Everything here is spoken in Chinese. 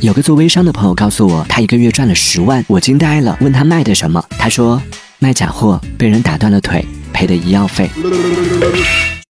有个做微商的朋友告诉我他一个月赚了十万我惊呆了问他卖的什么。他说卖假货被人打断了腿赔的医药费。